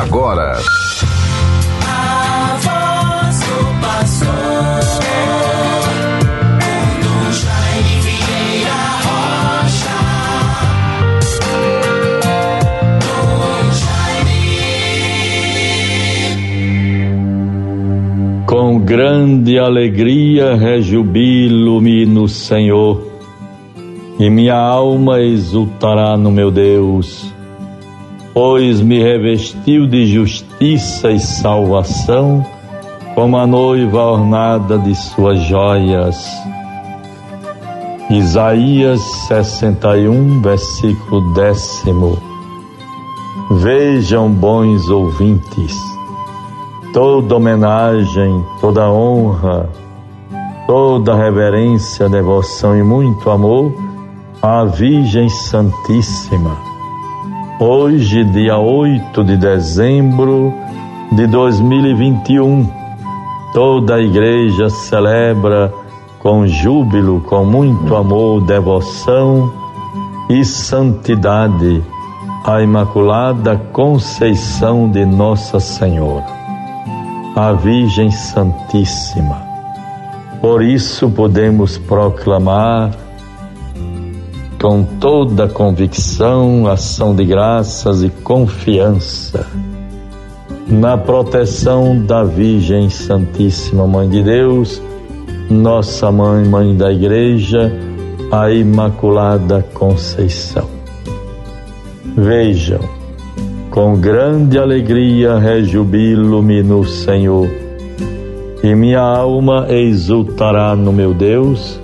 agora. A voz do pastor. Com grande alegria rejubilo-me no Senhor, e minha alma exultará no meu Deus pois me revestiu de justiça e salvação, como a noiva ornada de suas joias. Isaías 61, versículo décimo. Vejam, bons ouvintes, toda homenagem, toda honra, toda reverência, devoção e muito amor à Virgem Santíssima Hoje, dia 8 de dezembro de 2021, toda a igreja celebra com júbilo, com muito amor, devoção e santidade a Imaculada Conceição de Nossa Senhora, a Virgem Santíssima. Por isso podemos proclamar com toda convicção, ação de graças e confiança na proteção da Virgem Santíssima Mãe de Deus, nossa mãe, mãe da Igreja, a Imaculada Conceição. Vejam, com grande alegria rejubilo-me no Senhor, e minha alma exultará no meu Deus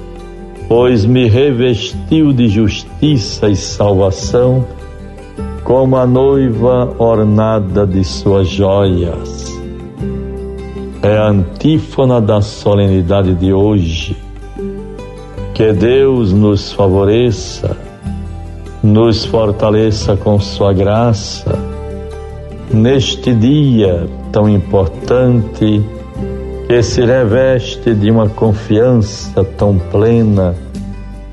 pois me revestiu de justiça e salvação, como a noiva ornada de suas joias. É a antífona da solenidade de hoje. Que Deus nos favoreça, nos fortaleça com Sua graça, neste dia tão importante que se reveste de uma confiança tão plena,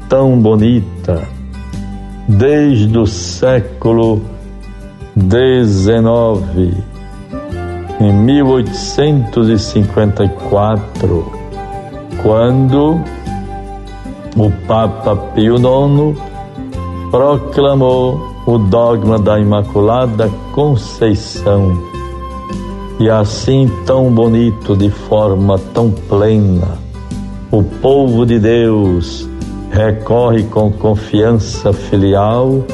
tão bonita, desde o século XIX, em 1854, quando o Papa Pio IX proclamou o dogma da Imaculada Conceição e assim tão bonito, de forma tão plena, o povo de Deus recorre com confiança filial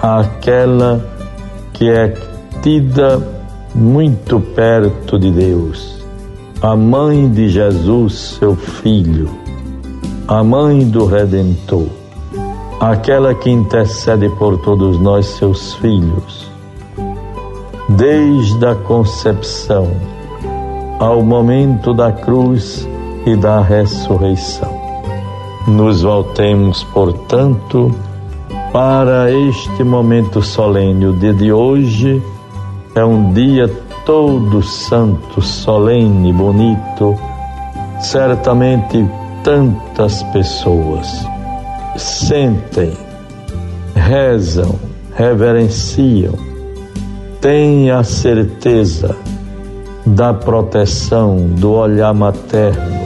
àquela que é tida muito perto de Deus, a mãe de Jesus, seu filho, a mãe do Redentor, aquela que intercede por todos nós, seus filhos desde a concepção ao momento da cruz e da ressurreição. Nos voltemos, portanto, para este momento solene. O dia de hoje é um dia todo santo, solene, bonito. Certamente tantas pessoas sentem, rezam, reverenciam tenha certeza da proteção, do olhar materno,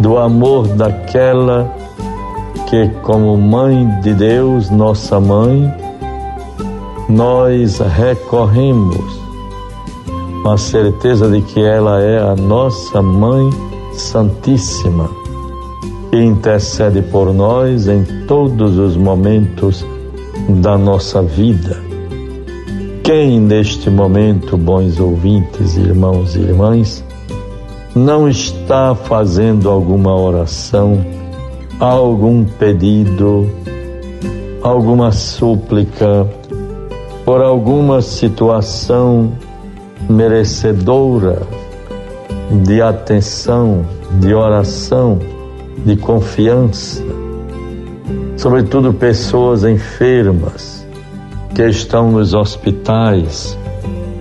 do amor daquela que, como mãe de Deus, nossa mãe, nós recorremos com a certeza de que ela é a nossa mãe santíssima que intercede por nós em todos os momentos da nossa vida. Quem neste momento, bons ouvintes, irmãos e irmãs, não está fazendo alguma oração, algum pedido, alguma súplica por alguma situação merecedora de atenção, de oração, de confiança, sobretudo pessoas enfermas que estão nos hospitais,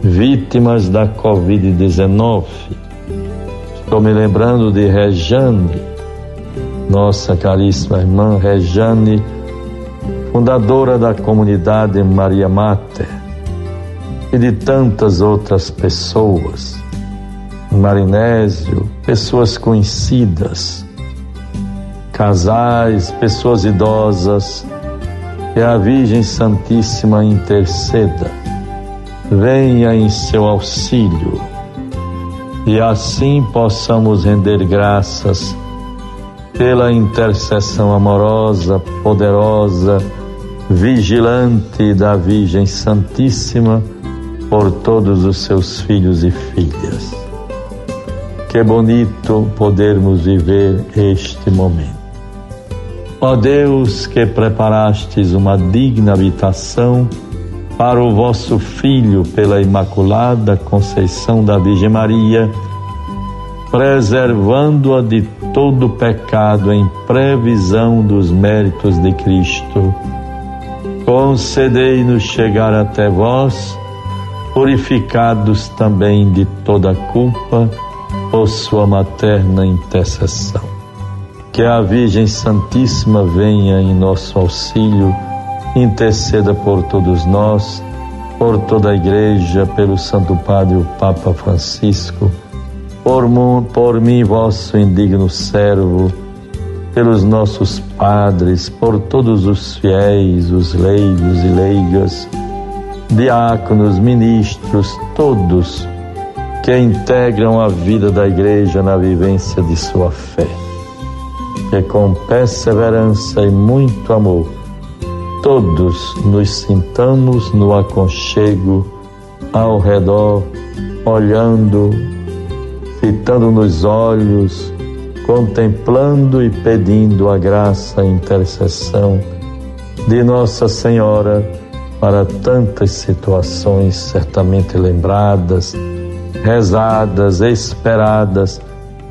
vítimas da Covid-19. Estou me lembrando de Rejane, nossa caríssima irmã Rejane, fundadora da comunidade Maria Mater, e de tantas outras pessoas. Marinésio, pessoas conhecidas, casais, pessoas idosas, que a Virgem Santíssima interceda, venha em seu auxílio e assim possamos render graças pela intercessão amorosa, poderosa, vigilante da Virgem Santíssima por todos os seus filhos e filhas. Que bonito podermos viver este momento. Ó Deus, que preparastes uma digna habitação para o vosso Filho pela Imaculada Conceição da Virgem Maria, preservando-a de todo pecado em previsão dos méritos de Cristo. Concedei-nos chegar até vós, purificados também de toda culpa, por sua materna intercessão que a Virgem Santíssima venha em nosso auxílio, interceda por todos nós, por toda a Igreja, pelo Santo Padre, o Papa Francisco, por, por mim, vosso indigno servo, pelos nossos padres, por todos os fiéis, os leigos e leigas, diáconos, ministros, todos que integram a vida da Igreja na vivência de sua fé que com perseverança e muito amor todos nos sintamos no aconchego ao redor, olhando, fitando nos olhos, contemplando e pedindo a graça e intercessão de Nossa Senhora para tantas situações certamente lembradas, rezadas, esperadas,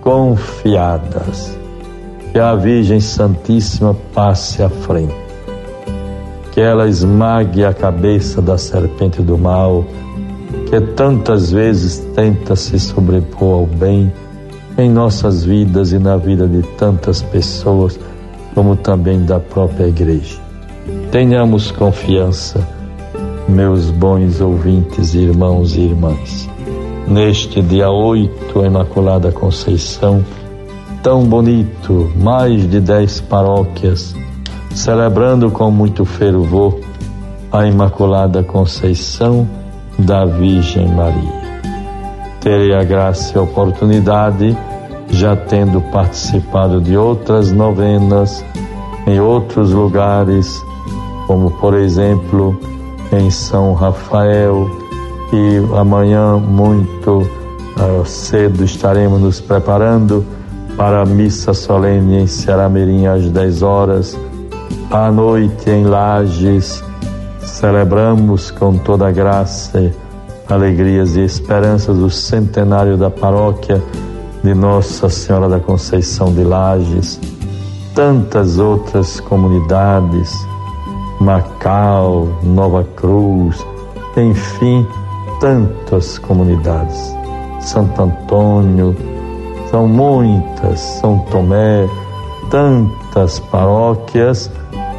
confiadas que a Virgem Santíssima passe à frente, que ela esmague a cabeça da serpente do mal, que tantas vezes tenta se sobrepor ao bem em nossas vidas e na vida de tantas pessoas, como também da própria igreja. Tenhamos confiança, meus bons ouvintes, irmãos e irmãs. Neste dia 8, Imaculada Conceição, tão bonito, mais de dez paróquias, celebrando com muito fervor a Imaculada Conceição da Virgem Maria. Terei a graça e a oportunidade, já tendo participado de outras novenas em outros lugares, como por exemplo em São Rafael, e amanhã muito uh, cedo estaremos nos preparando para a missa solene em Ceará-Mirim às 10 horas. À noite em Lages, celebramos com toda a graça, alegrias e esperanças o centenário da paróquia de Nossa Senhora da Conceição de Lages. Tantas outras comunidades, Macau, Nova Cruz, enfim, tantas comunidades. Santo Antônio, são muitas, São Tomé, tantas paróquias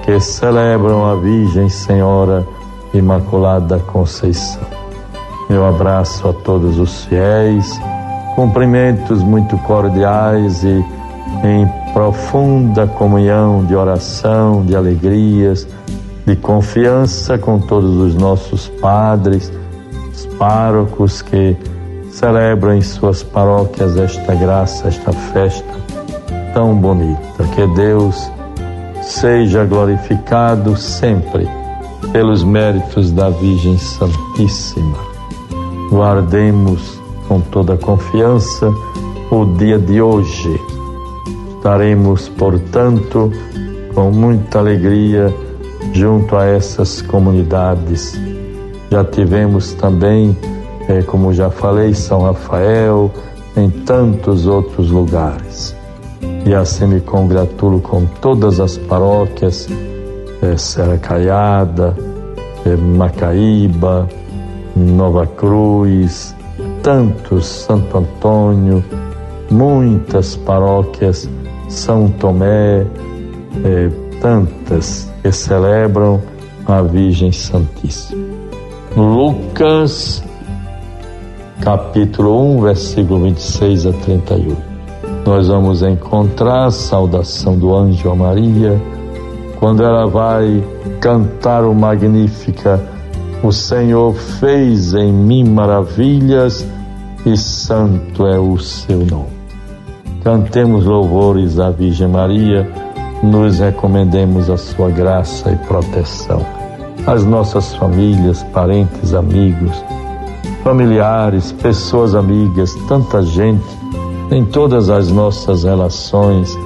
que celebram a Virgem Senhora Imaculada Conceição. Meu abraço a todos os fiéis, cumprimentos muito cordiais e em profunda comunhão de oração, de alegrias, de confiança com todos os nossos padres, os párocos que celebram em suas paróquias esta graça, esta festa tão bonita. Que Deus seja glorificado sempre pelos méritos da Virgem Santíssima. Guardemos com toda confiança o dia de hoje. Estaremos, portanto, com muita alegria junto a essas comunidades. Já tivemos também é, como já falei, São Rafael, em tantos outros lugares. E assim me congratulo com todas as paróquias, é, Serra Caiada, é, Macaíba, Nova Cruz, tantos, Santo Antônio, muitas paróquias, São Tomé, é, tantas que celebram a Virgem Santíssima. Lucas, capítulo 1, versículo 26 a 31. Nós vamos encontrar a saudação do anjo a Maria, quando ela vai cantar o Magnífica. O Senhor fez em mim maravilhas e santo é o seu nome. Cantemos louvores à Virgem Maria, nos recomendemos a sua graça e proteção. As nossas famílias, parentes, amigos, familiares, pessoas amigas, tanta gente, em todas as nossas relações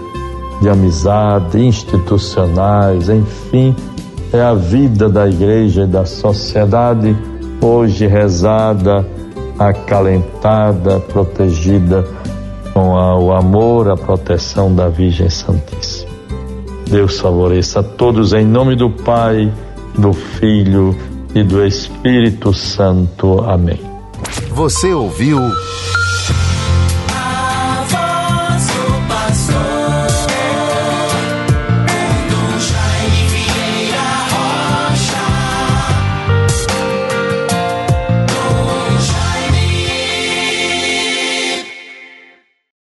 de amizade, institucionais, enfim, é a vida da igreja e da sociedade hoje rezada, acalentada, protegida com a, o amor, a proteção da Virgem Santíssima. Deus favoreça a todos em nome do Pai, do Filho e do Espírito Santo. Amém. Você ouviu? A voz do pastor.